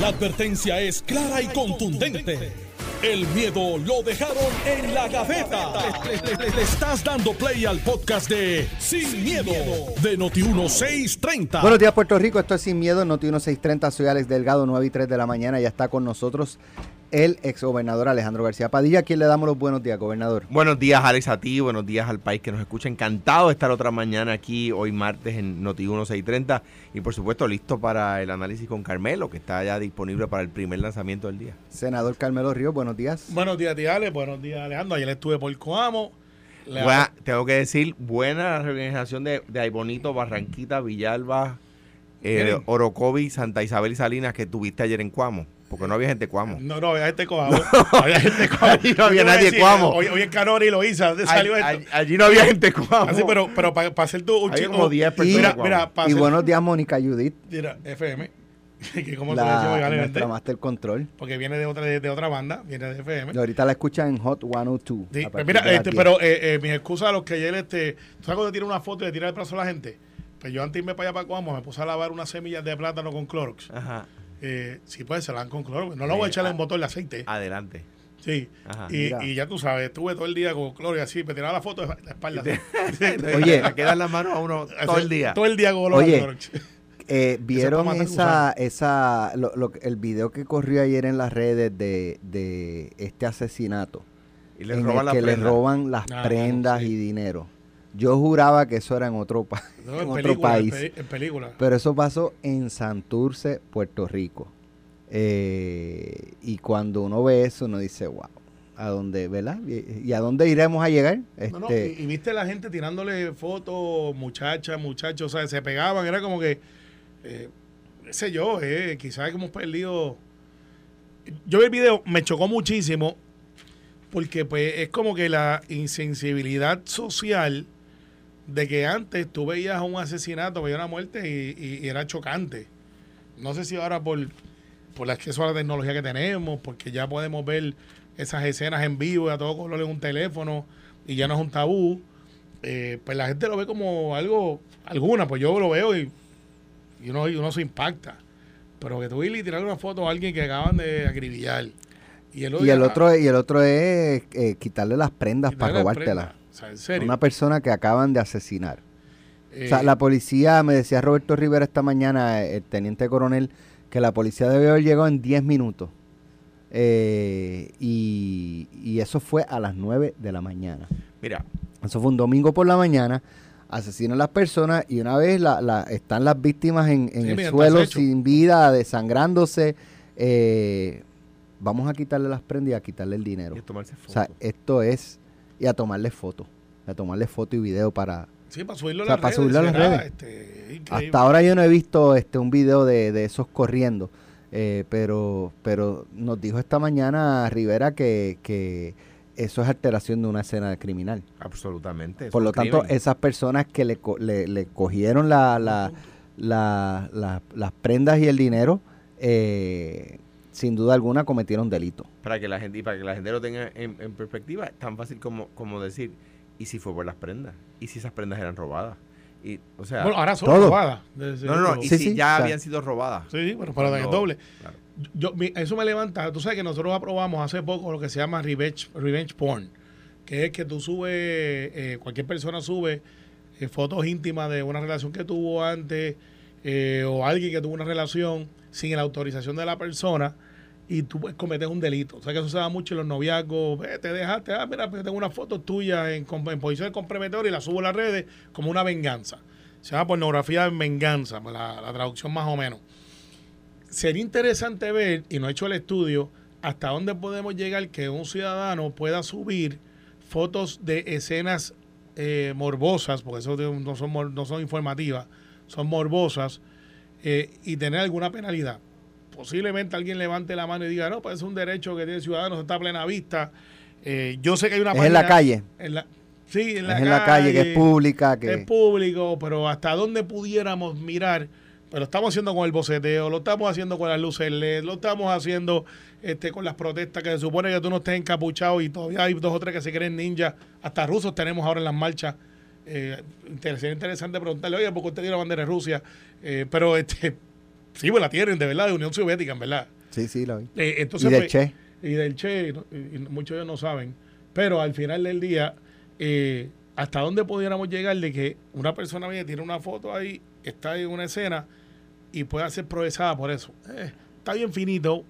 La advertencia es clara y contundente. El miedo lo dejaron en la gaveta. Le, estás dando play al podcast de Sin, miedo, de Noti1630. Buenos días, Puerto Rico. Esto es Sin Miedo, Noti 1630. Soy Alex Delgado, 9 y 3 de la mañana. Ya está con nosotros el exgobernador Alejandro García Padilla. ¿A quién le damos los buenos días, gobernador? Buenos días, Alex, a ti. Buenos días al país que nos escucha. Encantado de estar otra mañana aquí, hoy martes, en Noti 1630. Y por supuesto, listo para el análisis con Carmelo, que está ya disponible para el primer lanzamiento del día. Senador Carmelo Ríos, buenos días. Buenos días, tía Ale. Buenos días, Alejandro. Ayer estuve por Coamo. Buena- tengo que decir, buena la reorganización de, de Aybonito, Barranquita, Villalba, eh. Orocovi, Santa Isabel y Salinas que tuviste ayer en Cuamo. Porque no había gente Cuamo. No, no, había gente Coamo. Había gente Coamo. Allí no había nadie decir, Coamo. Hoy, hoy en Canori lo hice. ¿Dónde salió Allí, esto? allí- no había gente Cuamo. Así, pero, pero para hacer tu un chico. como 10 personas Mira, Coamo. mira, para Y hacer- buenos días, Mónica Judith, Mira, FM. que como se la, nuestra legalmente, Master Control. Porque viene de otra, de, de otra banda, viene de FM. Y ahorita la escuchan en Hot 102. Sí, pues mira, este, 10. pero eh, eh, mis excusas a los que ayer, este, ¿tú sabes cuando tira una foto y le tira el brazo a la gente? Pues yo antes de irme para allá para Coamo me puse a lavar unas semillas de plátano con Clorox. Ajá. Eh, sí, pues se lavan con Clorox. No lo voy a Sí, echarle ah. un botón de aceite. Adelante. Sí. Ajá. Y, y ya tú sabes, estuve todo el día con Clorox así, me tiraba la foto de la espalda. Oye. Le quedan las manos a uno todo el día. Todo el día con Oye, Clorox. Eh, ¿Vieron esa, esa, lo- lo- el video que corrió ayer en las redes de, de este asesinato? Y le en roban el la que le roban las Ah, prendas sí. y dinero. Yo juraba que eso era en otro, pa- No, en en, otro película, país. En, pe- en película. Pero eso pasó en Santurce, Puerto Rico. Eh, y cuando uno ve eso, uno dice, wow, ¿a dónde, verdad? ¿Y, y a dónde iremos a llegar? No, no, Este, y, y viste la gente tirándole fotos, muchachas, muchachos, o sea, se pegaban, era como que, eh, qué sé yo, eh, quizás hemos perdido. Yo vi el video, me chocó muchísimo, porque pues es como que la insensibilidad social de que antes tú veías un asesinato, veías una muerte y, y- y era chocante. No sé si ahora por, por el acceso a la tecnología que tenemos, porque ya podemos ver esas escenas en vivo y a todo color en un teléfono y ya no es un tabú, eh, pues la gente lo ve como algo, alguna, pues yo lo veo y, y uno, y uno se impacta. Pero que tú y tirar una foto a alguien que acaban de acribillar. Y el, y el otro y el otro es eh, quitarle las prendas para robártelas. O sea, en serio. Una persona que acaban de asesinar. Eh, O sea, la policía, me decía Roberto Rivera esta mañana, el teniente coronel, que la policía debe haber llegado en 10 minutos. Eh, y, y eso fue a las 9 de la mañana. Mira, Eso fue un domingo por la mañana. Asesinan a las personas y una vez la, la- están las víctimas en, en Sí, el suelo sin vida, desangrándose. eh, vamos a quitarle las prendas y a quitarle el dinero. y tomarse O sea, esto es. Y a tomarle fotos. A tomarle foto y video para, sí, para subirlo a o sea, las para redes. subirlo a las será, redes. este. Hasta ahora yo no he visto este un video de, de esos corriendo, eh, pero pero nos dijo esta mañana Rivera que, que eso es alteración de una escena criminal. Absolutamente. Por lo tanto, crimen. esas personas que le, co- le, le cogieron la, la- la- la- las prendas y el dinero, eh, sin duda alguna cometieron delito. para que la gente y para que la gente lo tenga en, en perspectiva, es tan fácil como, como decir, ¿y si fue por las prendas? ¿Y si esas prendas eran robadas? Y, o sea, Bueno, ahora son todo. robadas. desde- no, no, no, y Sí, si sí, ya habían sido robadas. Sí, pero para el doble. claro. Yo, mi- eso me levanta. Tú sabes que nosotros aprobamos hace poco lo que se llama revenge, revenge porn, que es que tú subes, eh, cualquier persona sube eh, fotos íntimas de una relación que tuvo antes eh, o alguien que tuvo una relación sin la autorización de la persona y tú pues, cometes un delito. O sea que eso se da mucho en los noviazgos. Ve, te dejaste, ah, mira, pues, tengo una foto tuya en, en posición comprometedora y la subo a las redes como una venganza. Se llama pornografía en venganza, pues, la, la traducción más o menos sería interesante ver, y no he hecho el estudio, hasta dónde podemos llegar que un ciudadano pueda subir fotos de escenas eh, morbosas, porque eso no son, no son informativas, son morbosas, eh, y tener alguna penalidad. Posiblemente alguien levante la mano y diga, no, pues es un derecho que tiene el ciudadano, eso está a plena vista. Eh, yo sé que hay una Es en la calle. en la- sí, en la es en la calle, que es pública, que... es público, pero hasta dónde pudiéramos mirar, pero lo estamos haciendo con el boceteo, lo estamos haciendo con las luces LED, lo estamos haciendo este con las protestas que se supone que tú no estés encapuchado y todavía hay dos o tres que se creen ninjas, hasta rusos tenemos ahora en las marchas. Eh, sería interesante preguntarle, oye, ¿por qué usted tiene la bandera de Rusia? Eh, pero este Sí, pues la tienen, de verdad, de Unión Soviética, en verdad. Sí, sí, la vi. Eh, entonces, y del pues, Che. y del Che, y y- muchos de ellos no saben, pero al final del día, eh, ¿hasta dónde pudiéramos llegar de que una persona viene, tiene una foto ahí, está en una escena y pueda ser procesada por eso? Eh, está bien finito,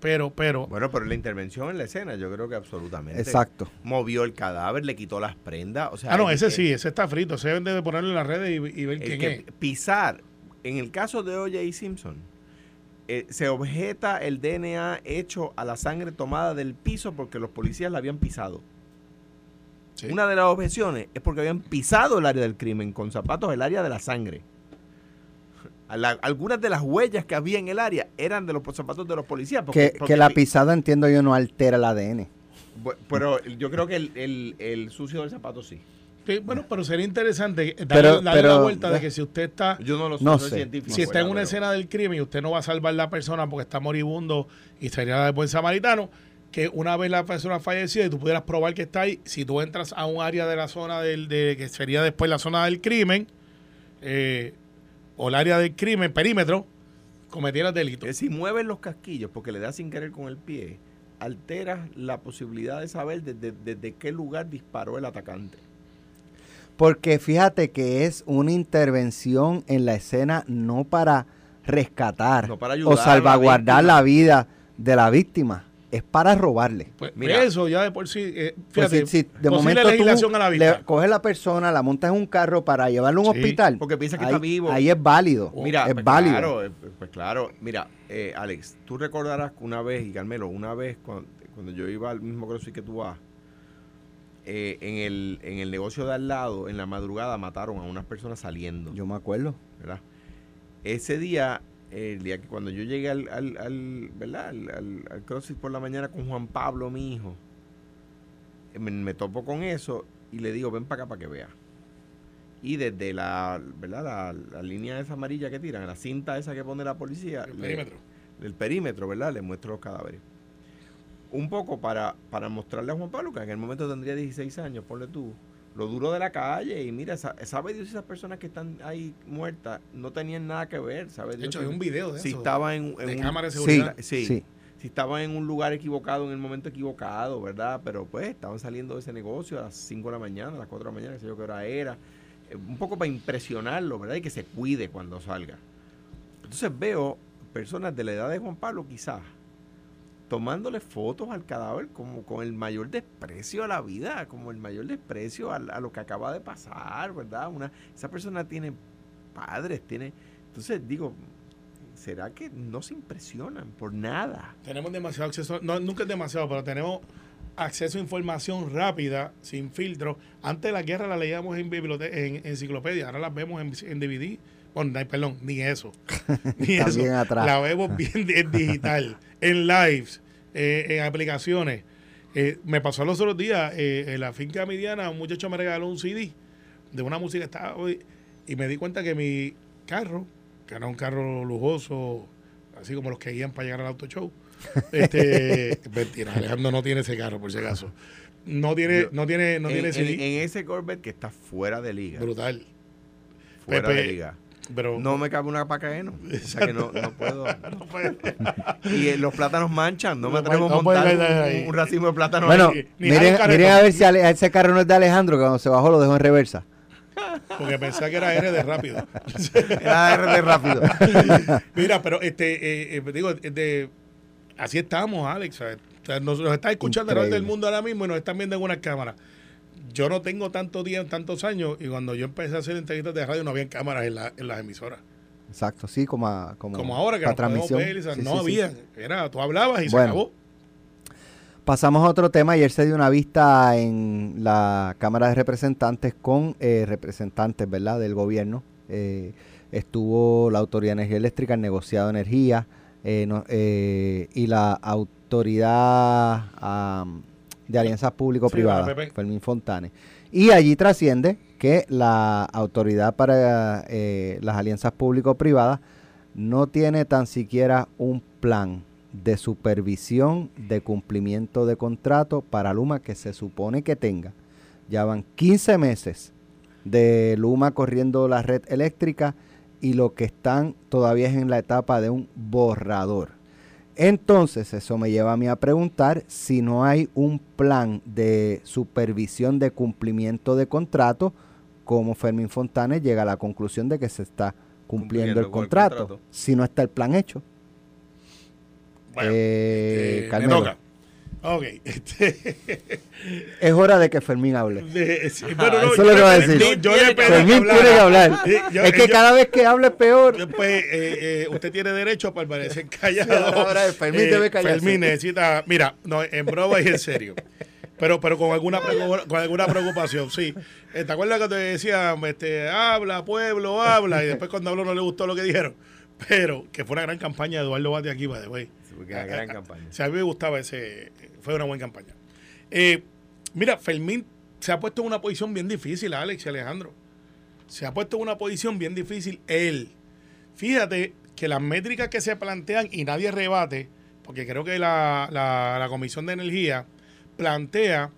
pero, pero, Bueno, pero la intervención en la escena, yo creo que absolutamente. Exacto. Movió el cadáver, le quitó las prendas. O sea, ah, no, ese que- sí, ese está frito, ese deben de ponerlo en las redes y, y ver quién que es. pisar, en el caso de O.J. Simpson, eh, se objeta el DNA hecho a la sangre tomada del piso porque los policías la habían pisado. Sí. Una de las objeciones es porque habían pisado el área del crimen con zapatos, el área de la sangre. La- algunas de las huellas que había en el área eran de los zapatos de los policías. porque- Que, porque que la pi- pisada, entiendo yo, no altera el ADN. Pero yo creo que el, el- el sucio del zapato sí. Sí, bueno, pero sería interesante darle, Pero- darle pero- la vuelta de que si usted está Yo no lo No soy sé. científico. si está en una escena del crimen y usted no va a salvar la persona porque está moribundo y sería de buen samaritano, que una vez la persona fallecida y tú pudieras probar que está ahí, si tú entras a un área de la zona del, de que sería después la zona del crimen, eh, o el área del crimen, perímetro, cometieras delito. que si mueves los casquillos porque le das sin querer con el pie, alteras la posibilidad de saber desde, desde qué lugar disparó el atacante. Porque fíjate que es una intervención en la escena no para rescatar No para ayudar o la salvaguardar la vida de la víctima, es para robarle. Pues, Mira. eso ya de por sí, eh, Pues fíjate, si, si de momento legislación tú a la le coges la persona, la montas en un carro para llevarlo a un Sí, hospital, porque piensa que ahí, está vivo. ahí es válido. Mira, es pues válido. claro, eh, pues claro. Mira, eh, Alex, tú recordarás que una vez, y Carmelo, una vez cuando, cuando yo iba al mismo CrossFit que tú vas, eh, en, el, en el negocio de al lado, en la madrugada, mataron a unas personas saliendo. Yo me acuerdo. ¿verdad? Ese día, el día que cuando yo llegué al, al, al, ¿verdad? Al, al- al CrossFit por la mañana con Juan Pablo, mi hijo, me, me topo con eso y le digo, ven para acá para que vea. Y desde la, ¿verdad? La, la línea esa amarilla que tiran, la cinta esa que pone la policía, El le- perímetro. del perímetro, ¿verdad? Le muestro los cadáveres. Un poco para, para mostrarle a Juan Pablo, que en el momento tendría 16 años, ponle tú, lo duro de la calle y mira, sa- sabe Dios si esas personas que están ahí muertas no tenían nada que ver, ¿sabe De Dios hecho, si- hay un video de si eso. estaba en, en de un, cámara de seguridad. sí, sí. si estaban en un lugar equivocado en el momento equivocado, ¿verdad? Pero pues estaban saliendo de ese negocio a las 5 de la mañana, a las 4 de la mañana, qué sé yo qué hora era. Eh, un poco para impresionarlo, ¿verdad? Y que se cuide cuando salga. Entonces veo personas de la edad de Juan Pablo quizás tomándole fotos al cadáver como con el mayor desprecio a la vida, como el mayor desprecio a, a lo que acaba de pasar, ¿verdad? Una, esa persona tiene padres, tiene... Entonces digo, ¿será que no se impresionan por nada? Tenemos demasiado acceso, no, nunca es demasiado, pero tenemos acceso a información rápida, sin filtro. Antes de la guerra la leíamos en, bibliote- en enciclopedia, ahora las vemos en, en DVD. Bueno, perdón, ni eso. Ni Está eso. bien atrás. La vemos bien en digital, en lives, eh, en aplicaciones. Eh, me pasó los otros días eh, en la finca mediana, un muchacho me regaló un CD de una música que estaba hoy y me di cuenta que mi carro, que era un carro lujoso, así como los que guían para llegar al auto show, este, mentira, Alejandro no tiene ese carro por si acaso. No tiene, Yo- no tiene, no en, tiene en- CD. en ese Corvette que está fuera de liga. brutal. Fuera Pepe, de liga. Pero No me cabe una pacaeno. O sea que no, no puedo. no puede- Y eh, los plátanos manchan. No me atrevo a montar un, racimo de plátanos. Bueno, ahí. miren, miren a ver si ese carro no es de Alejandro, que cuando se bajó lo dejó en reversa. porque pensaba que era R de rápido. Era RD rápido. Mira, pero este, eh, eh, digo, eh, de, así estamos, Alex. O sea, nos, nos está escuchando alrededor del mundo ahora mismo y nos están viendo en una cámara. Yo no tengo tantos días, tantos años, y cuando yo empecé a hacer entrevistas de radio no había cámaras en, la- en las emisoras. Exacto, sí, como, a- como, Como ahora que podemos transmisión. ver, Sí, no sí, sí. había. Era, tú hablabas y se acabó. Pasamos a otro tema. Ayer se dio una vista en la Cámara de Representantes con eh, representantes ¿verdad? del gobierno. Eh, estuvo la Autoridad de Energía Eléctrica, el negociado de energía eh, no- eh, y la Autoridad de Alianzas Público-Privadas, Sí. Fermín Fontane. Y allí trasciende que la Autoridad para eh, las Alianzas Público-Privadas no tiene tan siquiera un plan de supervisión de cumplimiento de contrato para Luma que se supone que tenga. Ya van 15 meses de Luma corriendo la red eléctrica y lo que están todavía es en la etapa de un borrador. Entonces, eso me lleva a mí a preguntar si no hay un plan de supervisión de cumplimiento de contrato, como Fermín Fontanes llega a la conclusión de que se está cumpliendo, el, contrato, si no está el plan hecho. Bueno, Eh, eh, me toca. Ok. Este, Es hora de que Fermín hable. de- sí, bueno, Eso lo que yo va a decir. yo- yo le pedí Fermín hablara. tiene que hablar. Sí, yo- es que yo- cada vez que hable es peor. Pues eh, eh, usted tiene derecho a permanecer callado. Sí, ahora Fermín debe callarse. Fermín necesita, mira, no, en broma y en serio. Pero, pero con alguna con alguna preocupación, sí. Eh, ¿Te acuerdas que te decía, este, habla, pueblo, habla? Y después cuando habló no le gustó lo que dijeron. Pero que fue una gran campaña de Eduardo Bate aquí, by the way. Una gran campaña. O sea, a mí me gustaba ese. Fue una buena campaña. Eh, mira, Fermín se ha puesto en una posición bien difícil, Alex y Alejandro. Se ha puesto en una posición bien difícil él. Fíjate que las métricas que se plantean y nadie rebate, porque creo que la, la- la Comisión de Energía plantea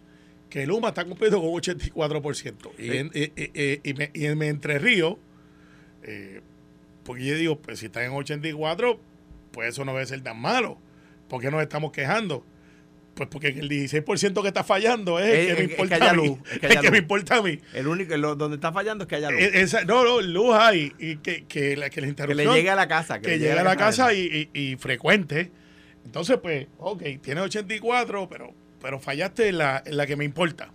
que Luma está cumpliendo con un 84%. Y, en, y, y- y- y me- y en Entre Ríos, eh, porque yo digo, pues si están en 84, pues eso no debe ser tan malo. ¿Por qué nos estamos quejando? Pues porque el 16% que está fallando es el que me que importa a mí. luz, es que el que me importa a mí. El único, lo- donde está fallando es que haya luz. Esa- no, no, luz hay y que, que, la, que la que le llegue a la casa. que le llegue a la casa y, y- y frecuente. Entonces, pues, ok, tiene 84, pero, pero fallaste en la, en la que me importa.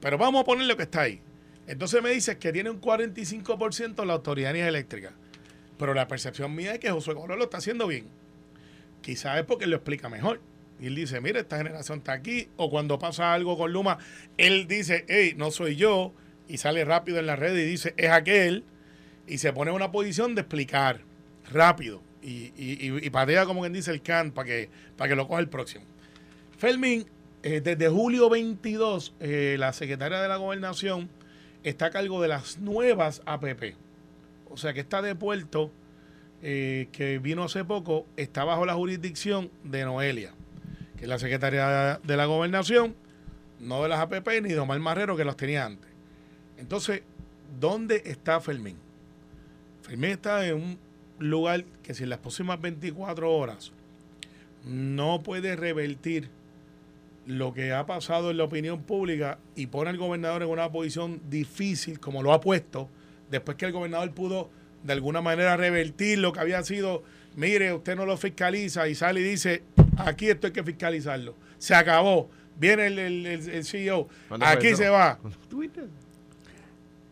Pero vamos a poner lo que está ahí. Entonces me dices que tiene un 45% la autoridad eléctrica. Pero la percepción mía es que Josué Colón lo está haciendo bien. Quizás es porque él lo explica mejor. Y él dice, mira, esta generación está aquí. O cuando pasa algo con Luma, él dice, hey, no soy yo. Y sale rápido en la red y dice, es aquel. Y se pone en una posición de explicar rápido. Y, y, y- y patea, como quien dice, el can para que, para que lo coja el próximo. Fermín, eh, desde julio 22, eh, la secretaria de la gobernación está a cargo de las nuevas APP. O sea que está de puerto, eh, que vino hace poco, está bajo la jurisdicción de Noelia, que es la secretaria de la gobernación, no de las APP ni de Omar Marrero, que los tenía antes. Entonces, ¿dónde está Fermín? Fermín está en un lugar que si en las próximas 24 horas no puede revertir lo que ha pasado en la opinión pública y pone al gobernador en una posición difícil, como lo ha puesto, después que el gobernador pudo de alguna manera revertir lo que había sido, mire, usted no lo fiscaliza y sale y dice, aquí esto hay que fiscalizarlo. Se acabó. Viene el, el- el- el CEO, ¿Cuándo fue aquí se va.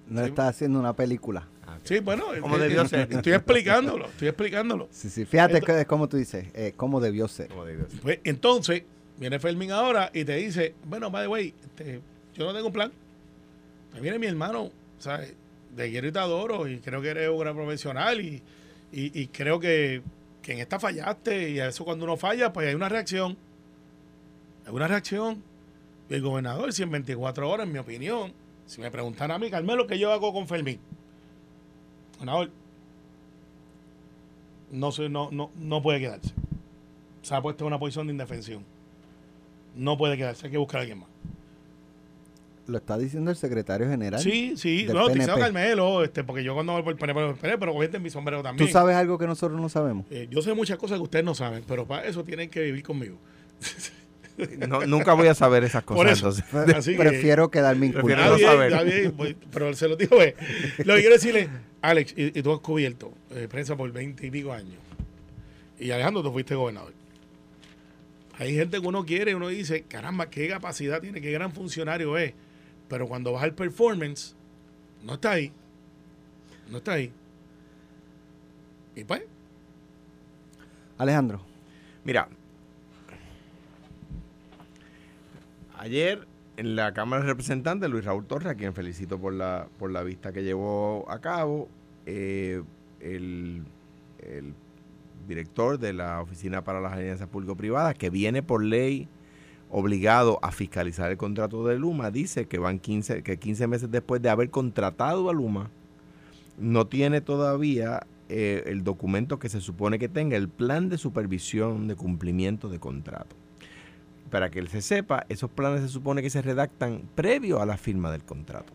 No está haciendo una película. Sí, bueno, Como eh, debió ser. Estoy explicándolo, estoy explicándolo. Sí, sí. Fíjate como tú dices, eh, cómo debió ser. Como debió ser. Pues entonces, viene Fermín ahora y te dice, bueno, by the way, este, yo no tengo un plan. Me viene mi hermano, ¿sabes? De quiero y te adoro y creo que eres un gran profesional y, y- y creo que, que en esta fallaste y a eso cuando uno falla, pues hay una reacción. Hay una reacción. Y el gobernador, si en 24 horas, en mi opinión, si me preguntan a mí, Carmelo, ¿qué yo hago con Fermín? Gobernador, no, se- no, no, no puede quedarse se ha puesto en una posición de indefensión. No puede quedarse, hay que buscar a alguien más. Lo está diciendo el secretario general. Sí, sí, del no, PNP. Carmelo, este, porque yo cuando voy por el PNP, por el PNP, pero cogiste mi sombrero también. ¿Tú sabes algo que nosotros no sabemos? Eh, yo sé muchas cosas que ustedes no saben, pero para eso tienen que vivir conmigo. No, nunca voy a saber esas cosas. Por eso. entonces. Pre- Así que- Prefiero quedarme Prefiero inculpado. no pero se lo digo, ve. Lo que quiero decirle, Alex, y, y tú has cubierto eh, prensa por veinte y pico años. Y Alejandro, tú fuiste gobernador. Hay gente que uno quiere, uno dice, caramba, qué capacidad tiene, qué gran funcionario es. Pero cuando vas al performance, no está ahí. No está ahí. Y pues, Alejandro, Mira, ayer en la Cámara de Representantes, Luis Raúl Torres, a quien felicito por la, por la vista que llevó a cabo, eh, el, el director de la Oficina para las Alianzas Público-Privadas, que viene por ley obligado a fiscalizar el contrato de Luma, dice que van 15, que 15 meses después de haber contratado a Luma, no tiene todavía eh, el documento que se supone que tenga, el plan de supervisión de cumplimiento de contrato. Para que se sepa, esos planes se supone que se redactan previo a la firma del contrato.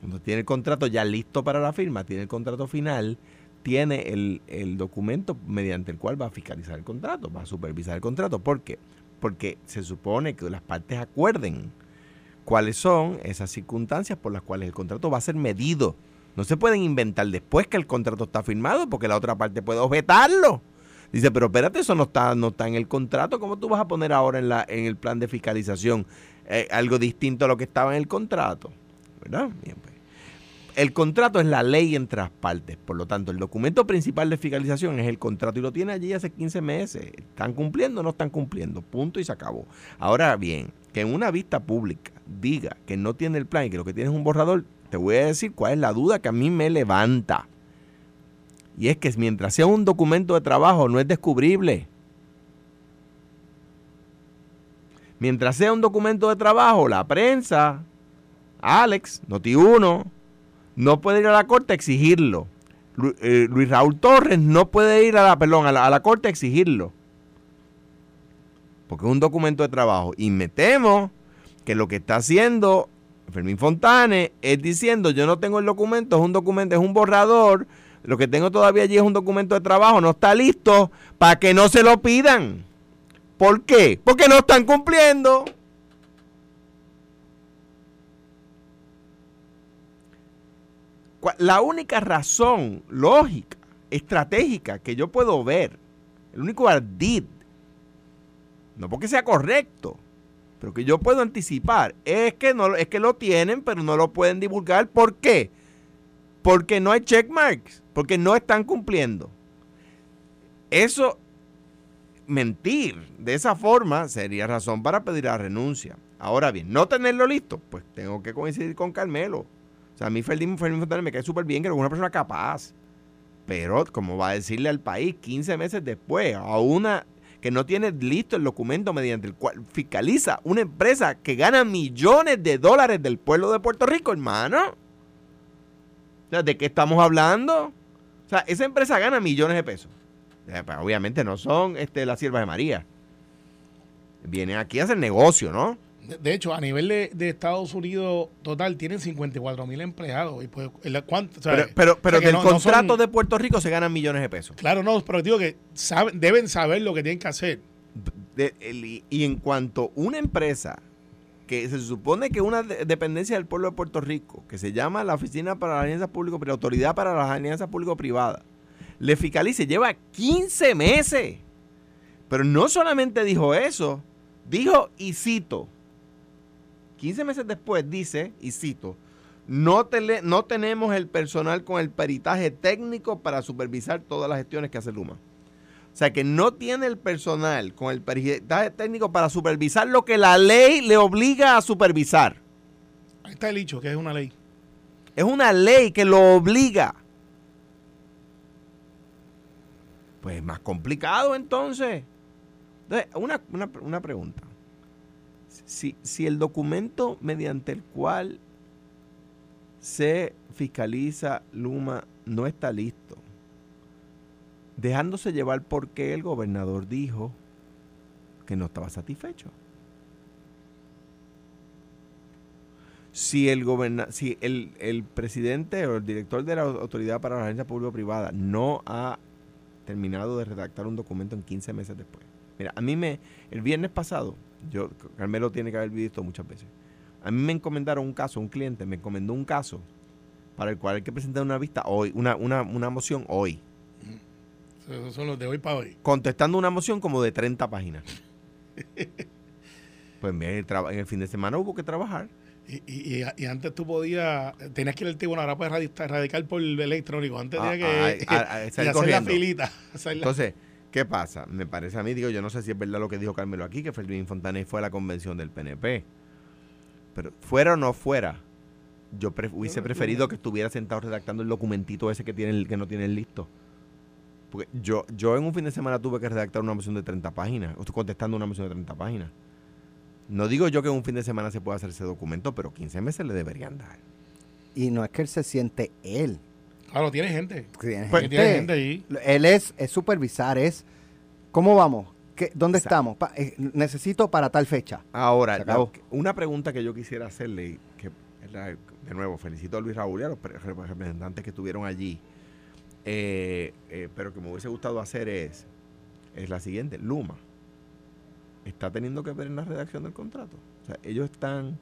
cuando tiene el contrato ya listo para la firma, tiene el contrato final, tiene el, el documento mediante el cual va a fiscalizar el contrato, va a supervisar el contrato. ¿Por qué? Porque se supone que las partes acuerden cuáles son esas circunstancias por las cuales el contrato va a ser medido. No se pueden inventar después que el contrato está firmado porque la otra parte puede objetarlo. Dice, pero espérate, eso no está, no está en el contrato. ¿Cómo tú vas a poner ahora en, la, en el plan de fiscalización eh, algo distinto a lo que estaba en el contrato? ¿Verdad? Bien, pues. El contrato es la ley entre las partes. Por lo tanto, el documento principal de fiscalización es el contrato y lo tiene allí hace 15 meses. ¿Están cumpliendo o no están cumpliendo? Punto y se acabó. Ahora bien, que en una vista pública diga que no tiene el plan y que lo que tiene es un borrador, te voy a decir cuál es la duda que a mí me levanta. Y es que mientras sea un documento de trabajo no es descubrible. Mientras sea un documento de trabajo, la prensa, Alex, Noti1, no puede ir a la corte a exigirlo. Eh, Luis Raúl Torres no puede ir a la, perdón, a la, corte a exigirlo. Porque es un documento de trabajo. Y me temo que lo que está haciendo Fermín Fontane es diciendo, yo no tengo el documento, es un documento, es un borrador, lo que tengo todavía allí es un documento de trabajo, no está listo para que no se lo pidan. ¿Por qué? Porque no están cumpliendo. La única razón lógica, estratégica que yo puedo ver, el único ardid, no porque sea correcto, pero que yo puedo anticipar, es que, no, es que lo tienen, pero no lo pueden divulgar. ¿Por qué? Porque no hay checkmarks, porque no están cumpliendo. Eso, mentir de esa forma sería razón para pedir la renuncia. Ahora bien, no tenerlo listo, pues tengo que coincidir con Carmelo. O sea, a mí Fermín, Fontana me cae súper bien, que es una persona capaz. Pero, como va a decirle al país 15 meses después, a una que no tiene listo el documento mediante el cual fiscaliza una empresa que gana millones de dólares del pueblo de Puerto Rico, hermano. O sea, ¿de qué estamos hablando? O sea, esa empresa gana millones de pesos. Pues, obviamente no son este, las siervas de María. Vienen aquí a hacer negocio, ¿no? De, hecho, a nivel de, Estados Unidos total tienen 54 mil empleados. Y pues, pero pero, del contrato de Puerto Rico se ganan millones de pesos. Claro, no, pero digo que saben, deben saber lo que tienen que hacer. y en cuanto una empresa que se supone que una dependencia del pueblo de Puerto Rico, que se llama la Oficina para las Alianzas Público la Autoridad para las Alianzas Público-Privadas, le fiscalice, lleva 15 meses. Pero no solamente dijo eso, dijo y cito, 15 meses después dice, y cito, no, no tenemos el personal con el peritaje técnico para supervisar todas las gestiones que hace Luma. O sea que no tiene el personal con el peritaje técnico para supervisar lo que la ley le obliga a supervisar. Ahí está el dicho, que es una ley. Es una ley que lo obliga. Pues es más complicado entonces. entonces una, una, una pregunta si, si el documento mediante el cual se fiscaliza Luma no está listo, dejándose llevar porque el gobernador dijo que no estaba satisfecho. Si el, si el, el, presidente o el director de la Autoridad para la Agencia Público-Privada no ha terminado de redactar un documento en 15 meses después. Mira, a mí me, el viernes pasado, yo, Carmelo tiene que haber visto muchas veces. A mí me encomendaron un caso, un cliente me encomendó un caso para el cual hay que presentar una vista hoy, una, una, una moción hoy. Esos son los de hoy para hoy. Contestando una moción como de 30 páginas. pues en el, fin de semana hubo que trabajar. Y, y, antes tú podías, tenías que ir al tribunal, ahora puedes radicar por el electrónico. Antes ah, tenías que ah, hacer la filita. Entonces, ¿Qué pasa? Me parece a mí, digo, yo no sé si es verdad lo que dijo Carmelo aquí, que Fermín Fontané fue a la convención del PNP. Pero fuera o no fuera, yo hubiese preferido que estuviera sentado redactando el documentito ese que, tiene, que no tiene listo. Porque yo, yo en un fin de semana tuve que redactar una moción de 30 páginas. Estoy contestando una moción de 30 páginas. No digo yo que en un fin de semana se pueda hacer ese documento, pero 15 meses le deberían dar. Y no es que él se siente él. Claro, tiene gente. Tiene, pues, gente. ahí. Él es, es supervisar, es ¿cómo vamos? ¿Qué, ¿Dónde estamos? Eh, necesito para tal fecha. Ahora, una pregunta que yo quisiera hacerle, que de nuevo, felicito a Luis Raúl y a los representantes que estuvieron allí. Eh, eh, pero que me hubiese gustado hacer es, es la siguiente. Luma está teniendo que ver en la redacción del contrato. O sea, ellos están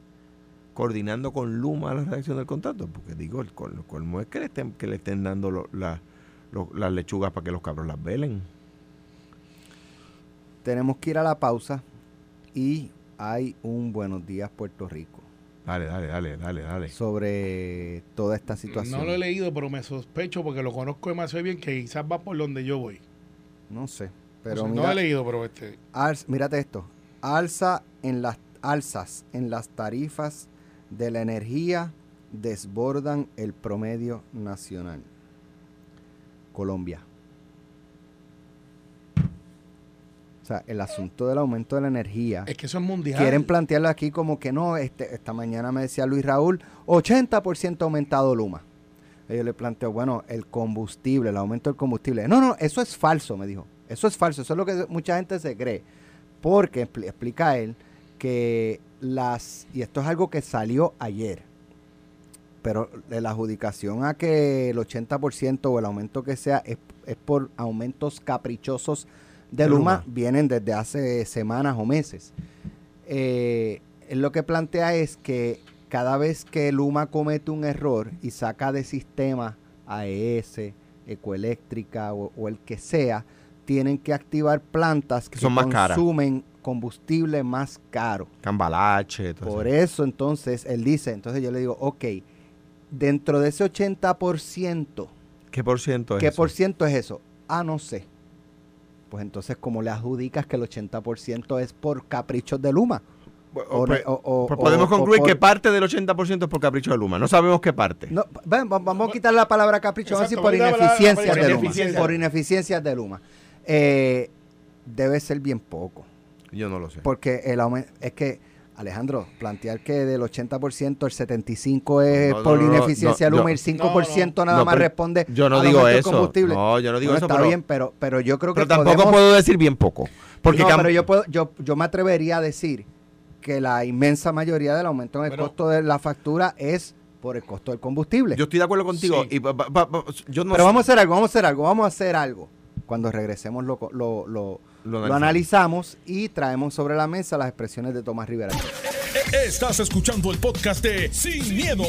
coordinando con Luma la redacción del contrato, porque digo, el colmo es que le estén, que le estén dando las lechugas para que los cabros las velen. Tenemos que ir a la pausa y hay un Buenos Días Puerto Rico. Dale, dale, dale, dale, dale. Sobre toda esta situación. No lo he leído, pero me sospecho porque lo conozco demasiado bien que quizás va por donde yo voy. No sé, pero no he leído, pero este. mírate esto. Alza en las alzas en las tarifas de la energía desbordan el promedio nacional. Colombia. O sea, el asunto del aumento de la energía. Es que eso es mundial. Quieren plantearlo aquí como que no, este, esta mañana me decía Luis Raúl, 80% aumentado Luma. Yo le planteo, bueno, el combustible, el aumento del combustible. No, no, eso es falso, me dijo. Eso es falso, eso es lo que mucha gente se cree. Porque, explica él, que las, y esto es algo que salió ayer, pero la adjudicación a que el 80% o el aumento que sea es, es por aumentos caprichosos de Luma, vienen desde hace semanas o meses. Eh, lo que plantea es que cada vez que Luma comete un error y saca de sistema AES, Ecoeléctrica o, el que sea, tienen que activar plantas que, son más consumen combustible más caro. Cambalache. Por eso. entonces él dice, entonces yo le digo, ok, dentro de ese 80%, ¿qué por ciento es ¿Qué por ciento es eso? Ah, no sé pues entonces como le adjudicas que el 80% es por caprichos de Luma. Pues, pues, pues podemos concluir que parte del 80% es por capricho de Luma. No sabemos qué parte. No, vamos a quitar la palabra capricho, vamos a decir por ineficiencias de Luma. Por ineficiencias de Luma. Eh, debe ser bien poco. Yo no lo sé. Porque el aumento, es que Alejandro, plantear que del 80% el 75% es por ineficiencia de Luma y el 5% nada más responde yo no digo eso. combustible. No, yo no digo eso. Está bien, pero, pero yo creo que Pero tampoco puedo decir bien poco. Porque no, pero yo, puedo, yo, yo me atrevería a decir que la inmensa mayoría del aumento en el costo de la factura es por el costo del combustible. Yo estoy de acuerdo contigo. Y, yo no pero vamos a hacer algo, vamos a hacer algo, vamos a hacer algo. Cuando regresemos lo, lo, lo lo analizamos. y traemos sobre la mesa las expresiones de Tomás Rivera. Estás escuchando el podcast de Sin, miedo,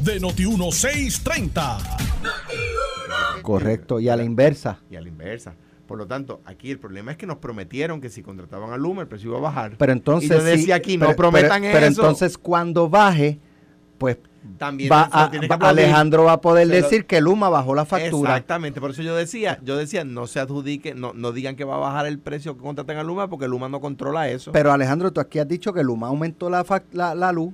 de Noti1630. Correcto, y a la inversa. Y a la inversa. Por lo tanto, aquí el problema es que nos prometieron que si contrataban a Luma el precio iba a bajar. Pero entonces. Y yo decía aquí, no prometan eso. Pero entonces, cuando baje, pues también va Alejandro va a poder decir que Luma bajó la factura. Exactamente, por eso yo decía, yo decía, no se adjudique, no, no digan que va a bajar el precio que contraten a Luma porque Luma no controla eso. Pero Alejandro, tú aquí has dicho que Luma aumentó la, la, luz.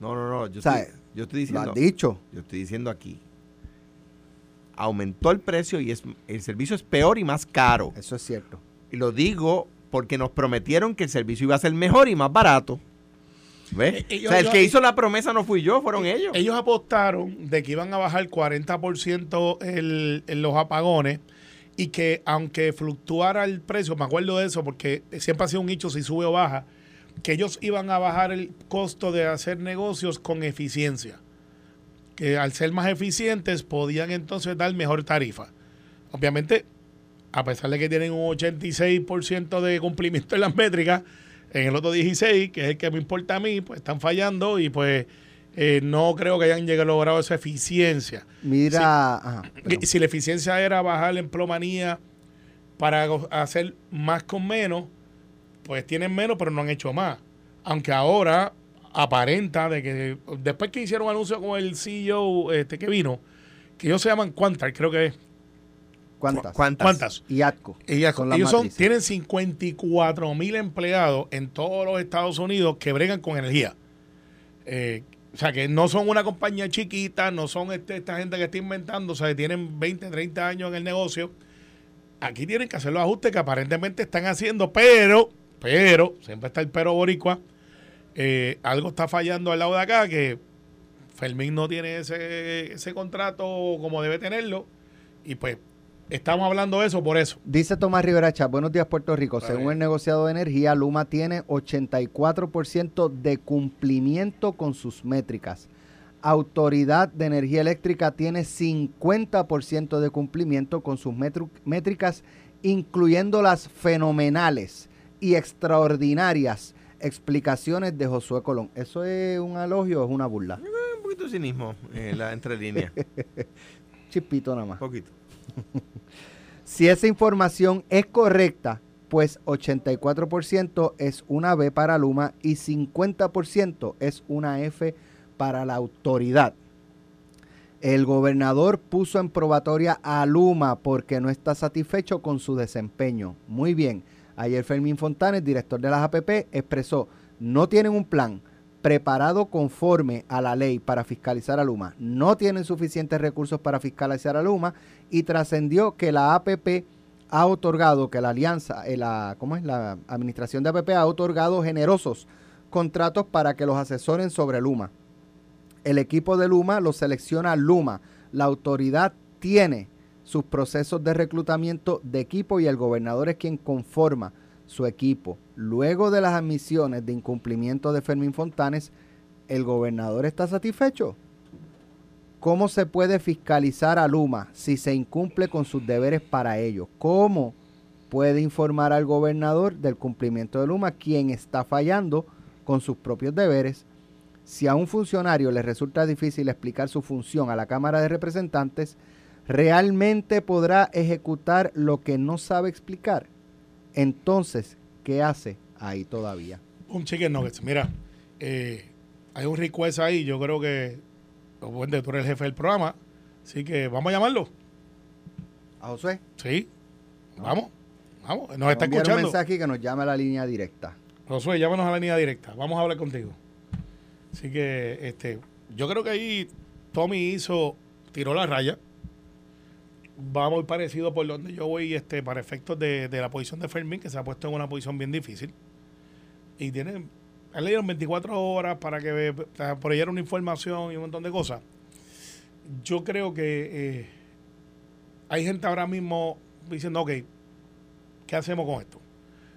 No, no, no, yo, estoy, yo estoy diciendo. Lo has dicho. Yo estoy diciendo aquí. Aumentó el precio y es el servicio es peor y más caro. Eso es cierto. Y lo digo porque nos prometieron que el servicio iba a ser mejor y más barato. ¿Ves? Eh, o sea, el que hizo la promesa no fui yo, fueron eh, ellos. Ellos apostaron de que iban a bajar 40% el, en los apagones y que aunque fluctuara el precio, me acuerdo de eso porque siempre ha sido un hecho si sube o baja, que ellos iban a bajar el costo de hacer negocios con eficiencia. Que al ser más eficientes podían entonces dar mejor tarifa. Obviamente, a pesar de que tienen un 86% de cumplimiento en las métricas, en el otro 16, que es el que me importa a mí, pues están fallando y pues eh, no creo que hayan llegado logrado esa eficiencia. Mira, si, si la eficiencia era bajar la emplomanía para hacer más con menos, pues tienen menos, pero no han hecho más. Aunque ahora aparenta de que después que hicieron un anuncio con el CEO este, que vino, que ellos se llaman Quantar, creo que es ¿Cuántas? ¿Cuántas? Y ATCO. Y Ellos son, tienen 54 mil empleados en todos los Estados Unidos que bregan con energía. Eh, o sea, que no son una compañía chiquita, no son este, esta gente que está inventando, o sea, que tienen 20, 30 años en el negocio. Aquí tienen que hacer los ajustes que aparentemente están haciendo, pero, pero, siempre está el pero boricua, eh, algo está fallando al lado de acá, que Fermín no tiene ese, ese contrato como debe tenerlo, y pues Estamos hablando de eso por eso. Dice Tomás Rivera Chá, buenos días Puerto Rico. Según el negociado de energía, Luma tiene 84% de cumplimiento con sus métricas. Autoridad de Energía Eléctrica tiene 50% de cumplimiento con sus métricas, incluyendo las fenomenales y extraordinarias explicaciones de Josué Colón. ¿Eso es un elogio o es una burla? Eh, un poquito de cinismo en la entre líneas. Chispito nada más. Un poquito. si esa información es correcta, pues 84% es una B para Luma y 50% es una F para la autoridad. El gobernador puso en probatoria a Luma porque no está satisfecho con su desempeño. Muy bien. Ayer Fermín Fontanes, director de las APP, expresó, no tienen un plan preparado conforme a la ley para fiscalizar a Luma, no tienen suficientes recursos para fiscalizar a Luma y trascendió que la APP ha otorgado, que la alianza, eh, la, ¿cómo es? La administración de APP ha otorgado generosos contratos para que los asesoren sobre Luma. El equipo de Luma lo selecciona Luma. La autoridad tiene sus procesos de reclutamiento de equipo y el gobernador es quien conforma su equipo. Luego de las admisiones de incumplimiento de Fermín Fontanes, ¿el gobernador está satisfecho? ¿Cómo se puede fiscalizar a Luma si se incumple con sus deberes para ello? ¿Cómo puede informar al gobernador del cumplimiento de Luma quien está fallando con sus propios deberes? si a un funcionario le resulta difícil explicar su función a la Cámara de Representantes, realmente podrá ejecutar lo que no sabe explicar. Entonces, ¿qué hace ahí todavía? Un chicken nuggets. Mira, eh, hay un request ahí. Yo creo que bueno, tú eres el jefe del programa. Así que vamos a llamarlo. ¿A José? Sí. Vamos. Vamos. Nos está escuchando. un mensaje que nos llame a la línea directa. Josué, llámanos a la línea directa. Vamos a hablar contigo. Así que este, yo creo que ahí Tommy hizo, tiró la raya. Va muy parecido por donde yo voy este, para efectos de, la posición de Fermín, que se ha puesto en una posición bien difícil. Y tiene, le dieron 24 horas para que por ella una información y un montón de cosas. Yo creo que eh, hay gente ahora mismo diciendo, ok, ¿qué hacemos con esto?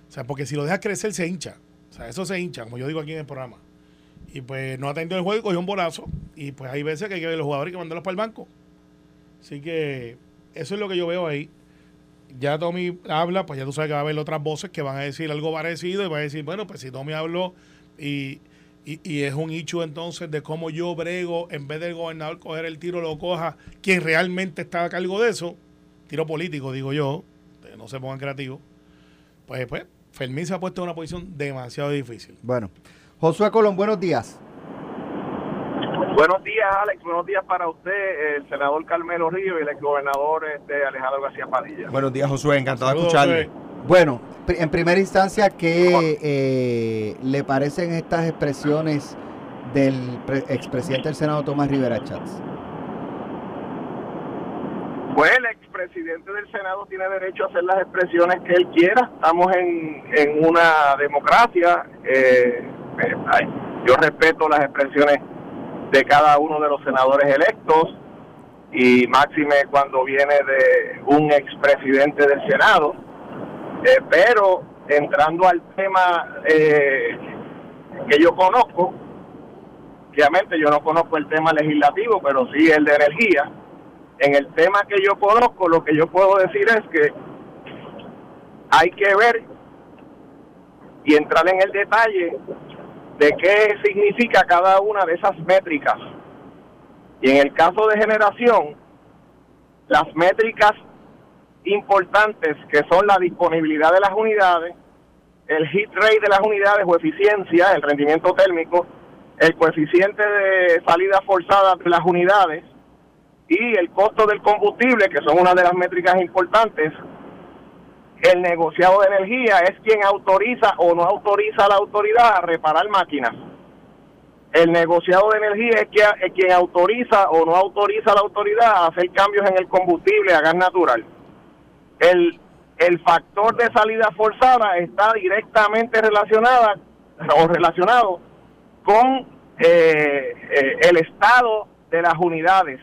O sea, porque si lo dejas crecer se hincha. O sea, eso se hincha, como yo digo aquí en el programa. Y pues no atendió el juego y cogió un bolazo. Y pues hay veces que hay que ver los jugadores que mandarlos para el banco. Así que eso es lo que yo veo ahí. Ya Tommy habla, pues ya tú sabes que va a haber otras voces que van a decir algo parecido y va a decir, bueno, pues si Tommy habló y, y, es un hecho entonces de cómo yo brego, en vez del gobernador coger el tiro, lo coja quien realmente está a cargo de eso, tiro político, digo yo, no se pongan creativos, pues, pues Fermín se ha puesto en una posición demasiado difícil. Bueno, Josué Colón, buenos días. Buenos días, Alex. Buenos días para usted, el senador Carmelo Río y el exgobernador este, Alejandro García Padilla. Buenos días, Josué. Encantado de escucharle. Bueno, en primera instancia, ¿qué eh, le parecen estas expresiones del expresidente del Senado, Tomás Rivera Chats? Pues el expresidente del Senado tiene derecho a hacer las expresiones que él quiera. Estamos en, en una democracia. Eh, eh, yo respeto las expresiones de cada uno de los senadores electos y máxime cuando viene de un expresidente del Senado. Eh, pero entrando al tema eh, que yo conozco, obviamente yo no conozco el tema legislativo, pero sí el de energía. En el tema que yo conozco, lo que yo puedo decir es que hay que ver y entrar en el detalle de qué significa cada una de esas métricas. Y en el caso de generación, las métricas importantes que son la disponibilidad de las unidades, el hit rate de las unidades o eficiencia, el rendimiento térmico, el coeficiente de salida forzada de las unidades y el costo del combustible, que son una de las métricas importantes, el negociado de energía es quien autoriza o no autoriza a la autoridad a reparar máquinas. El negociado de energía es, quien autoriza o no autoriza a la autoridad a hacer cambios en el combustible a gas natural. El, el factor de salida forzada está directamente relacionada o relacionado con eh, eh, el estado de las unidades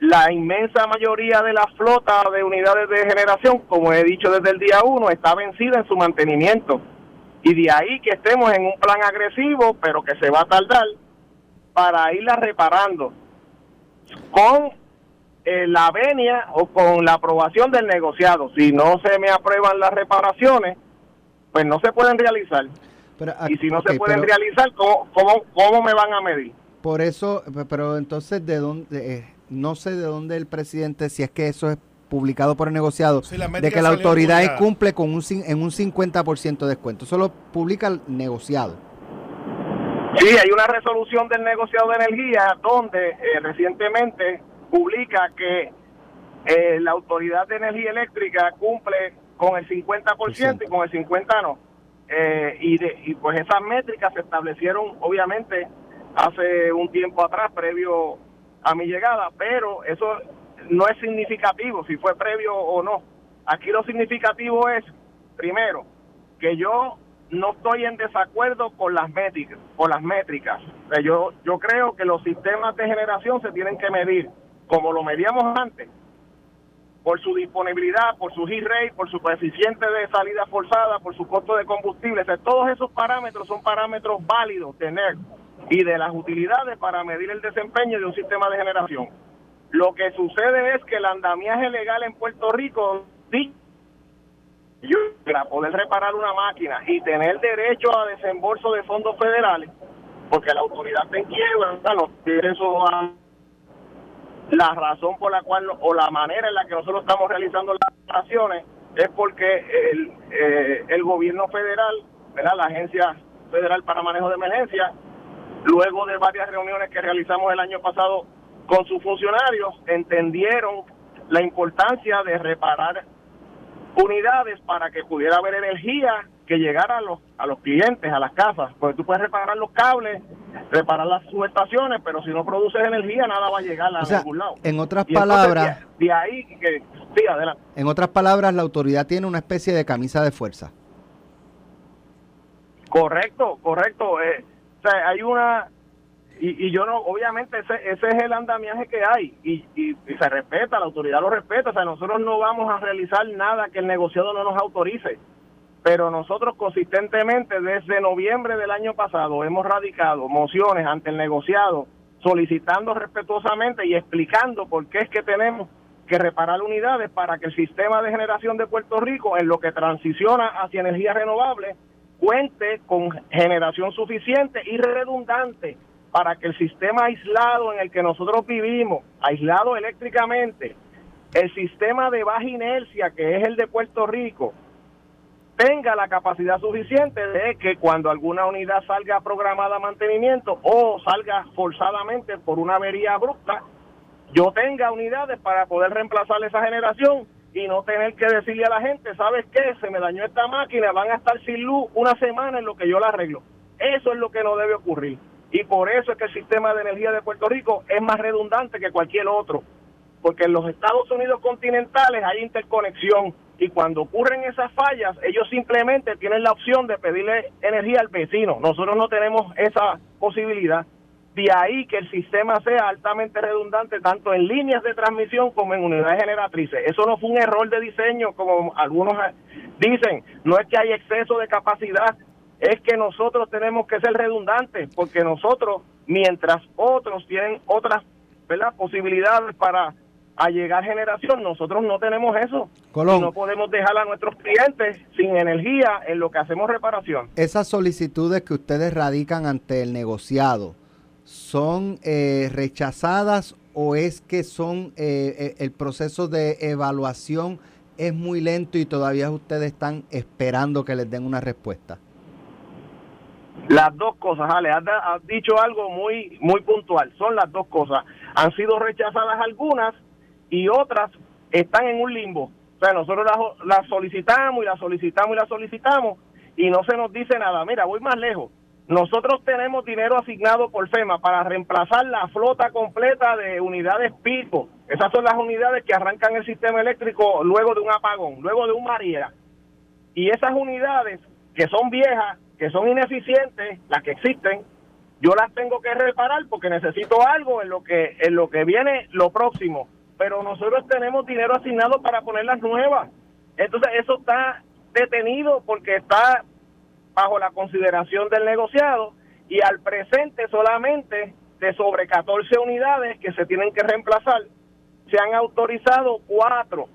la inmensa mayoría de la flota de unidades de generación, como he dicho desde el día uno, está vencida en su mantenimiento. Y de ahí que estemos en un plan agresivo, pero que se va a tardar, para irla reparando con eh, la venia o con la aprobación del negociado. Si no se me aprueban las reparaciones, pues no se pueden realizar. Ah, y si no se pueden realizar, ¿cómo, ¿cómo, cómo, me van a medir? Por eso, pero entonces, ¿de dónde? Eh, no sé de dónde el presidente, si es que eso es publicado por el negociado, de que la autoridad cumple con un, en un 50% de descuento. Eso lo publica el negociado. Sí, hay una resolución del negociado de energía donde eh, recientemente publica que eh, la autoridad de energía eléctrica cumple con el 50% y con el 50% no. Eh, y, de, y pues esas métricas se establecieron obviamente hace un tiempo atrás, previo a mi llegada, pero eso no es significativo si fue previo o no. Aquí lo significativo es, primero, que yo no estoy en desacuerdo con las métricas, con las métricas. yo, yo creo que los sistemas de generación se tienen que medir como lo medíamos antes, por su disponibilidad, por su heat rate, por su coeficiente de salida forzada, por su costo de combustible. todos esos parámetros son parámetros válidos tener y de las utilidades para medir el desempeño de un sistema de generación. Lo que sucede es que el andamiaje legal en Puerto Rico, sí, para poder reparar una máquina y tener derecho a desembolso de fondos federales, porque la autoridad está en quiebra, no tiene eso a la razón por la cual o la manera en la que nosotros estamos realizando las operaciones es porque el, eh, el gobierno federal, ¿verdad? la Agencia Federal para Manejo de Emergencia, luego de varias reuniones que realizamos el año pasado con sus funcionarios, entendieron la importancia de reparar unidades para que pudiera haber energía que llegara a los, a los clientes, a las casas, porque tú puedes reparar los cables, reparar las subestaciones, pero si no produces energía nada va a llegar a ningún lado. En otras palabras, de, ahí que sí, adelante. En otras palabras, la autoridad tiene una especie de camisa de fuerza. Correcto, correcto. Eh, o sea, hay una y, y yo no, obviamente ese, ese es el andamiaje que hay y, y, se respeta, la autoridad lo respeta, o sea, nosotros no vamos a realizar nada que el negociado no nos autorice, pero nosotros consistentemente desde noviembre del año pasado hemos radicado mociones ante el negociado solicitando respetuosamente y explicando por qué es que tenemos que reparar unidades para que el sistema de generación de Puerto Rico, en lo que transiciona hacia energía renovable, cuente con generación suficiente y redundante para que el sistema aislado en el que nosotros vivimos, aislado eléctricamente, el sistema de baja inercia que es el de Puerto Rico, tenga la capacidad suficiente de que cuando alguna unidad salga programada a mantenimiento o salga forzadamente por una avería abrupta, yo tenga unidades para poder reemplazar esa generación y no tener que decirle a la gente, ¿sabes qué? Se me dañó esta máquina, van a estar sin luz una semana en lo que yo la arreglo. Eso es lo que no debe ocurrir. Y por eso es que el sistema de energía de Puerto Rico es más redundante que cualquier otro, porque en los Estados Unidos continentales hay interconexión y cuando ocurren esas fallas, ellos simplemente tienen la opción de pedirle energía al vecino. Nosotros no tenemos esa posibilidad. De ahí que el sistema sea altamente redundante tanto en líneas de transmisión como en unidades generatrices. Eso no fue un error de diseño como algunos dicen. No es que hay exceso de capacidad, es que nosotros tenemos que ser redundantes, porque nosotros, mientras otros tienen otras ¿verdad? posibilidades para llegar generación, nosotros no tenemos eso. no podemos dejar a nuestros clientes sin energía en lo que hacemos reparación. Esas solicitudes que ustedes radican ante el negociado, ¿son eh, rechazadas o es que son eh, eh, el proceso de evaluación es muy lento y todavía ustedes están esperando que les den una respuesta? Las dos cosas, Ale, has, dicho algo muy, muy puntual. Son las dos cosas. Han sido rechazadas algunas y otras están en un limbo. O sea, nosotros las, solicitamos y las solicitamos y las solicitamos y no se nos dice nada. Mira, voy más lejos. Nosotros tenemos dinero asignado por FEMA para reemplazar la flota completa de unidades pico. Esas son las unidades que arrancan el sistema eléctrico luego de un apagón, luego de un María. Y esas unidades que son viejas que son ineficientes, las que existen, yo las tengo que reparar porque necesito algo en lo que en lo que viene lo próximo, pero nosotros tenemos dinero asignado para poner las nuevas. Entonces eso está detenido porque está bajo la consideración del negociado y al presente solamente de sobre 14 unidades que se tienen que reemplazar, se han autorizado cuatro.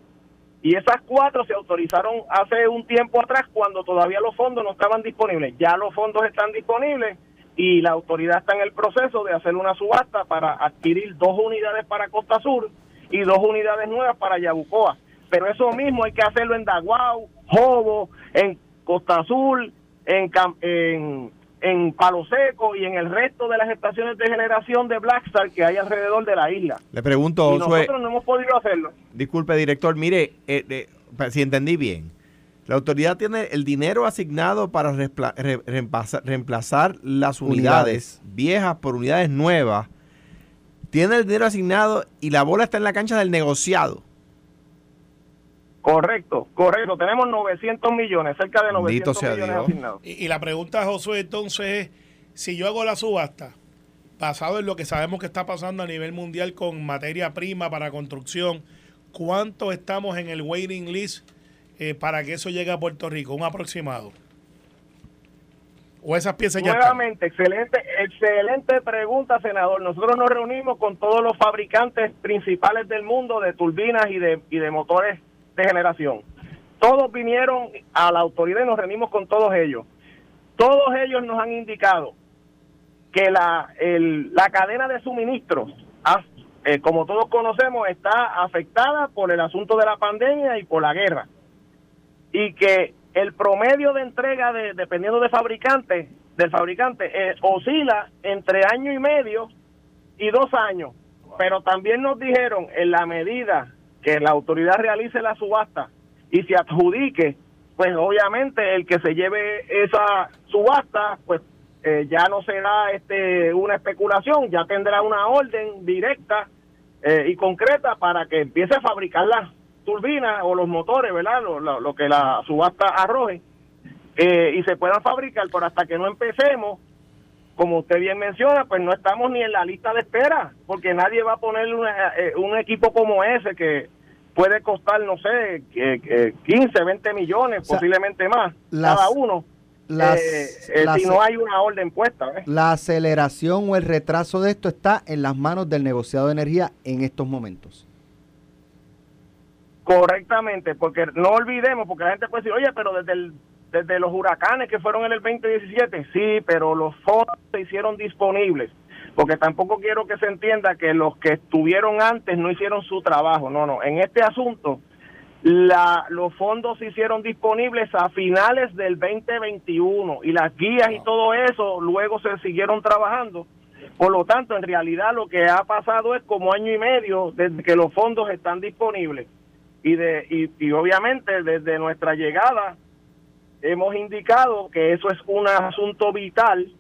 Y esas cuatro se autorizaron hace un tiempo atrás cuando todavía los fondos no estaban disponibles. Ya los fondos están disponibles y la autoridad está en el proceso de hacer una subasta para adquirir dos unidades para Costa Sur y dos unidades nuevas para Yabucoa. Pero eso mismo hay que hacerlo en Daguau, Jobo, en Costa Azul, en, en, en Palo Seco y en el resto de las estaciones de generación de Blackstar que hay alrededor de la isla. Le pregunto, y nosotros no hemos podido hacerlo. Disculpe, director, mire, eh, si entendí bien, la autoridad tiene el dinero asignado para reemplazar, las unidades, viejas por unidades nuevas. Tiene el dinero asignado y la bola está en la cancha del negociado. Correcto, correcto. Tenemos 900 millones, cerca de 900 millones asignados. Y, la pregunta, Josué, entonces es, si yo hago la subasta, basado en lo que sabemos que está pasando a nivel mundial con materia prima para construcción, ¿cuánto estamos en el waiting list eh, para que eso llegue a Puerto Rico? Un aproximado. ¿O esas piezas Nuevamente, excelente, excelente pregunta, senador. Nosotros nos reunimos con todos los fabricantes principales del mundo de turbinas y de, y de motores de generación. Todos vinieron a la autoridad y nos reunimos con todos ellos. Todos ellos nos han indicado que la, la cadena de suministros, eh, como todos conocemos, está afectada por el asunto de la pandemia y por la guerra. Y que el promedio de entrega, de, dependiendo de fabricante, del fabricante, eh, oscila entre año y medio y dos años. Pero también nos dijeron, en la medida que la autoridad realice la subasta y se adjudique, pues obviamente el que se lleve esa subasta, pues eh, ya no será este una especulación, ya tendrá una orden directa eh, y concreta para que empiece a fabricar las turbinas o los motores, ¿verdad? Lo, lo, que la subasta arroje eh, y se puedan fabricar, pero hasta que no empecemos, como usted bien menciona, pues no estamos ni en la lista de espera, porque nadie va a poner eh, un equipo como ese que puede costar, no sé, 15, 20 millones, posiblemente más, cada uno. Eh, eh, si no hay una orden puesta. La aceleración o el retraso de esto está en las manos del negociado de energía en estos momentos. Correctamente, porque no olvidemos, porque la gente puede decir, oye, pero desde el desde los huracanes que fueron en el 2017, sí, pero los fondos se hicieron disponibles, porque tampoco quiero que se entienda que los que estuvieron antes no hicieron su trabajo, no, no, en este asunto la, los fondos se hicieron disponibles a finales del 2021 y las guías y todo eso luego se siguieron trabajando. Por lo tanto, en realidad lo que ha pasado es como año y medio desde que los fondos están disponibles. Y, de, y, y obviamente desde nuestra llegada hemos indicado que eso es un asunto vital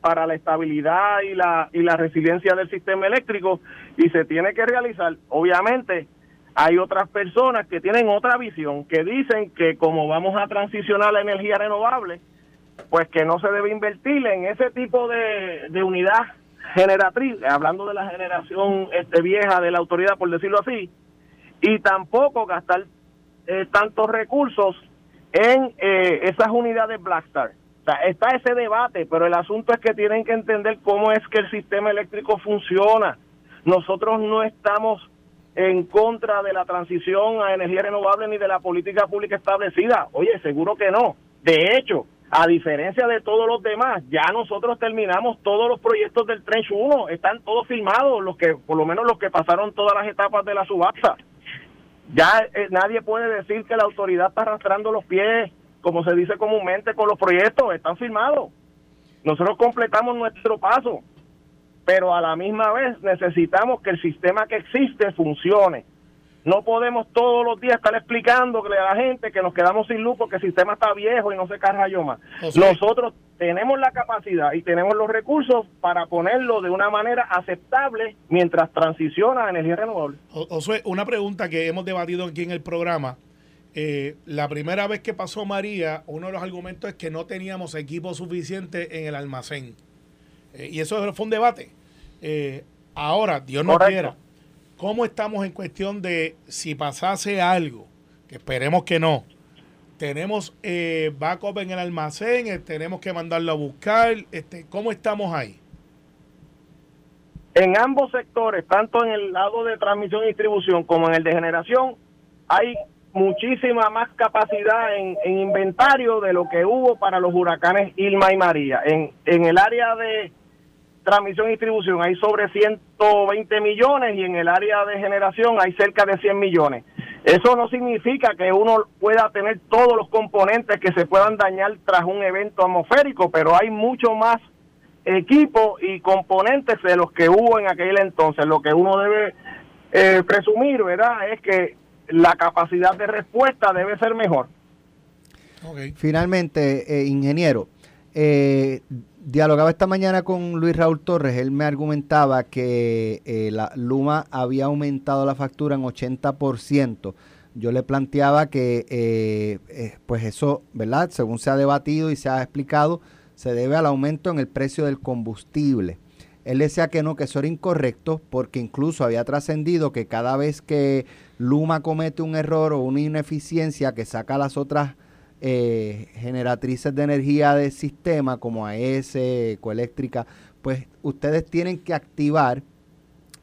para la estabilidad y la, y la resiliencia del sistema eléctrico y se tiene que realizar. Obviamente hay otras personas que tienen otra visión, que dicen que como vamos a transicionar la energía renovable, pues que no se debe invertir en ese tipo de, de unidad generatriz, hablando de la generación este, vieja de la autoridad, por decirlo así, y tampoco gastar eh, tantos recursos en eh, esas unidades Blackstar. Está ese debate, pero el asunto es que tienen que entender cómo es que el sistema eléctrico funciona. Nosotros no estamos en contra de la transición a energía renovable ni de la política pública establecida. Oye, seguro que no. De hecho, a diferencia de todos los demás, ya nosotros terminamos todos los proyectos del Trench 1, están todos firmados, los que por lo menos los que pasaron todas las etapas de la subasta ya eh, nadie puede decir que la autoridad está arrastrando los pies, como se dice comúnmente, con los proyectos, están firmados. Nosotros completamos nuestro paso, pero a la misma vez necesitamos que el sistema que existe funcione. No podemos todos los días estar explicándole a la gente que nos quedamos sin luz porque el sistema está viejo y no se carga yo más. Nosotros tenemos la capacidad y tenemos los recursos para ponerlo de una manera aceptable mientras transiciona a energía renovable. Josué, una pregunta que hemos debatido aquí en el programa. Eh, la primera vez que pasó María, uno de los argumentos es que no teníamos equipo suficiente en el almacén. Eh, y eso fue un debate. Eh, ahora, Dios no quiera, ¿Cómo estamos en cuestión de si pasase algo? Que esperemos que no. Tenemos eh, backup en el almacén, eh, tenemos que mandarlo a buscar. Este, ¿Cómo estamos ahí? En ambos sectores, tanto en el lado de transmisión y distribución como en el de generación, hay muchísima más capacidad en, inventario de lo que hubo para los huracanes Irma y María. En, en el área de transmisión y distribución hay sobre 120 millones y en el área de generación hay cerca de 100 millones. Eso no significa que uno pueda tener todos los componentes que se puedan dañar tras un evento atmosférico, pero hay mucho más equipos y componentes de los que hubo en aquel entonces. Lo que uno debe eh, presumir, ¿verdad?, es que la capacidad de respuesta debe ser mejor. Finalmente, eh, ingeniero, eh, dialogaba esta mañana con Luis Raúl Torres, él me argumentaba que eh, la Luma había aumentado la factura en 80%. Yo le planteaba que eh, eh, pues eso, ¿verdad? Según se ha debatido y se ha explicado, se debe al aumento en el precio del combustible. Él decía que no, que eso era incorrecto porque incluso había trascendido que cada vez que Luma comete un error o una ineficiencia que saca las otras eh, generatrices de energía del sistema como AES, Ecoeléctrica, pues ustedes tienen que activar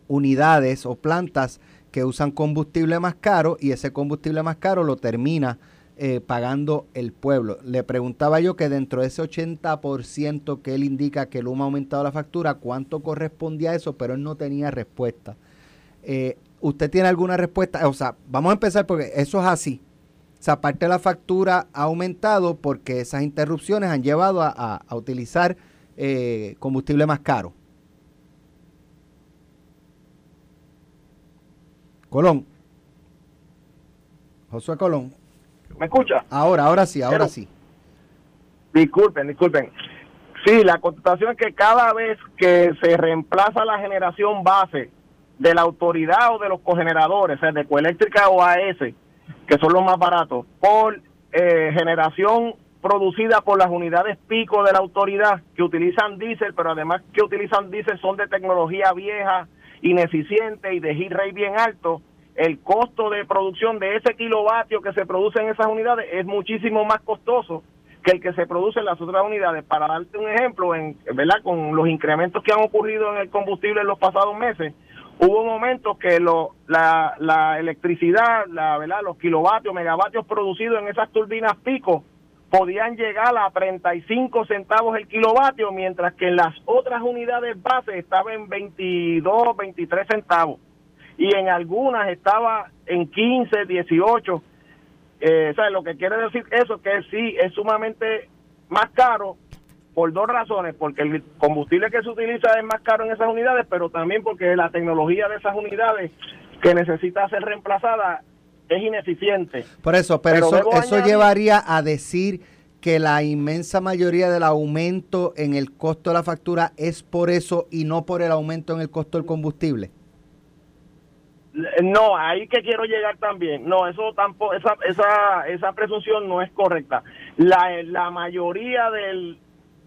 unidades o plantas que usan combustible más caro y ese combustible más caro lo termina eh, pagando el pueblo. Le preguntaba yo que dentro de ese 80% que él indica que Luma ha aumentado la factura, ¿cuánto correspondía a eso? Pero él no tenía respuesta. Eh, ¿Usted tiene alguna respuesta? O sea, vamos a empezar porque eso es así. O sea, parte de la factura ha aumentado porque esas interrupciones han llevado a, utilizar eh, combustible más caro. Colón. Josué Colón. ¿Me escucha? Ahora, ahora sí, ahora sí. Disculpen, disculpen. Sí, la contestación es que cada vez que se reemplaza la generación base de la autoridad o de los cogeneradores, sea, de Coeléctrica o AES, que son los más baratos, por eh, generación producida por las unidades pico de la autoridad que utilizan diésel, pero además que utilizan diésel son de tecnología vieja, ineficiente y de hit rate bien alto, el costo de producción de ese kilovatio que se produce en esas unidades es muchísimo más costoso que el que se produce en las otras unidades. Para darte un ejemplo, en, ¿verdad? con los incrementos que han ocurrido en el combustible en los pasados meses, Hubo momentos que lo, la, la electricidad, la, ¿verdad? los kilovatios, megavatios producidos en esas turbinas pico podían llegar a 35 centavos el kilovatio, mientras que en las otras unidades base estaba en 22, 23 centavos. Y en algunas estaba en 15, 18. Eh, o lo que quiere decir eso que sí es sumamente más caro por dos razones, porque el combustible que se utiliza es más caro en esas unidades, pero también porque la tecnología de esas unidades que necesita ser reemplazada es ineficiente. Por eso, pero, eso, eso llevaría a decir que la inmensa mayoría del aumento en el costo de la factura es por eso y no por el aumento en el costo del combustible. No, ahí que quiero llegar también. No, eso tampoco, esa, esa, esa presunción no es correcta. La, la mayoría del,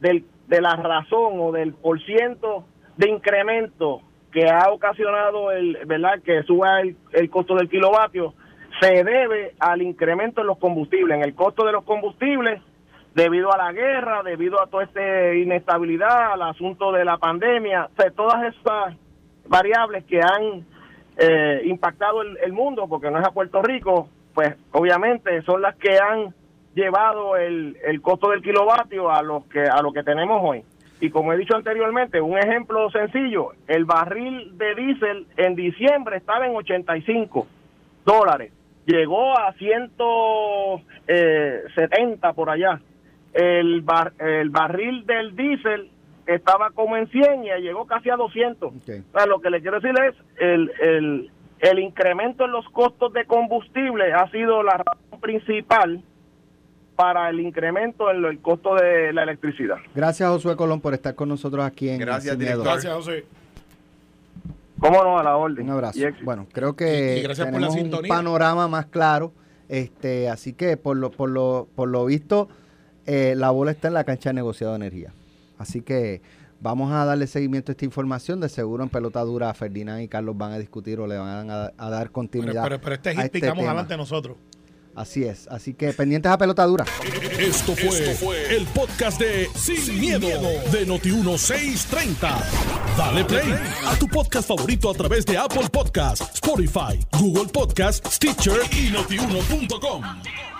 del, de la razón o del por ciento de incremento que ha ocasionado el, ¿verdad? que suba el, el costo del kilovatio se debe al incremento en los combustibles, en el costo de los combustibles debido a la guerra, debido a toda esta inestabilidad, al asunto de la pandemia, o todas esas variables que han eh, impactado el, mundo, porque no es a Puerto Rico, pues obviamente son las que han llevado el, el costo del kilovatio a lo que a lo que tenemos hoy. Y como he dicho anteriormente, un ejemplo sencillo, el barril de diésel en diciembre estaba en 85 dólares, llegó a 170 eh, por allá. El, bar, el barril del diésel estaba como en 100 y llegó casi a 200. lo que le quiero decir es, el, el, el incremento en los costos de combustible ha sido la razón principal para el incremento en el costo de la electricidad. Gracias, Josué Colón, por estar con nosotros aquí en Gracias, director. Gracias, José. Cómo no, a la orden. Un abrazo. bueno, creo que tenemos un panorama más claro. Este, así que por lo, por lo, por lo visto, eh, la bola está en la cancha de negociado de energía. Así que vamos a darle seguimiento a esta información. De seguro en pelota dura Ferdinand y Carlos van a discutir o le van a, dar continuidad. Pero, pero, este es este adelante nosotros. Así es. Así que pendientes a pelota dura. Esto fue, el podcast de Sin, miedo, de Noti1630. Dale play a tu podcast favorito a través de Apple Podcasts, Spotify, Google Podcasts, Stitcher y notiuno.com.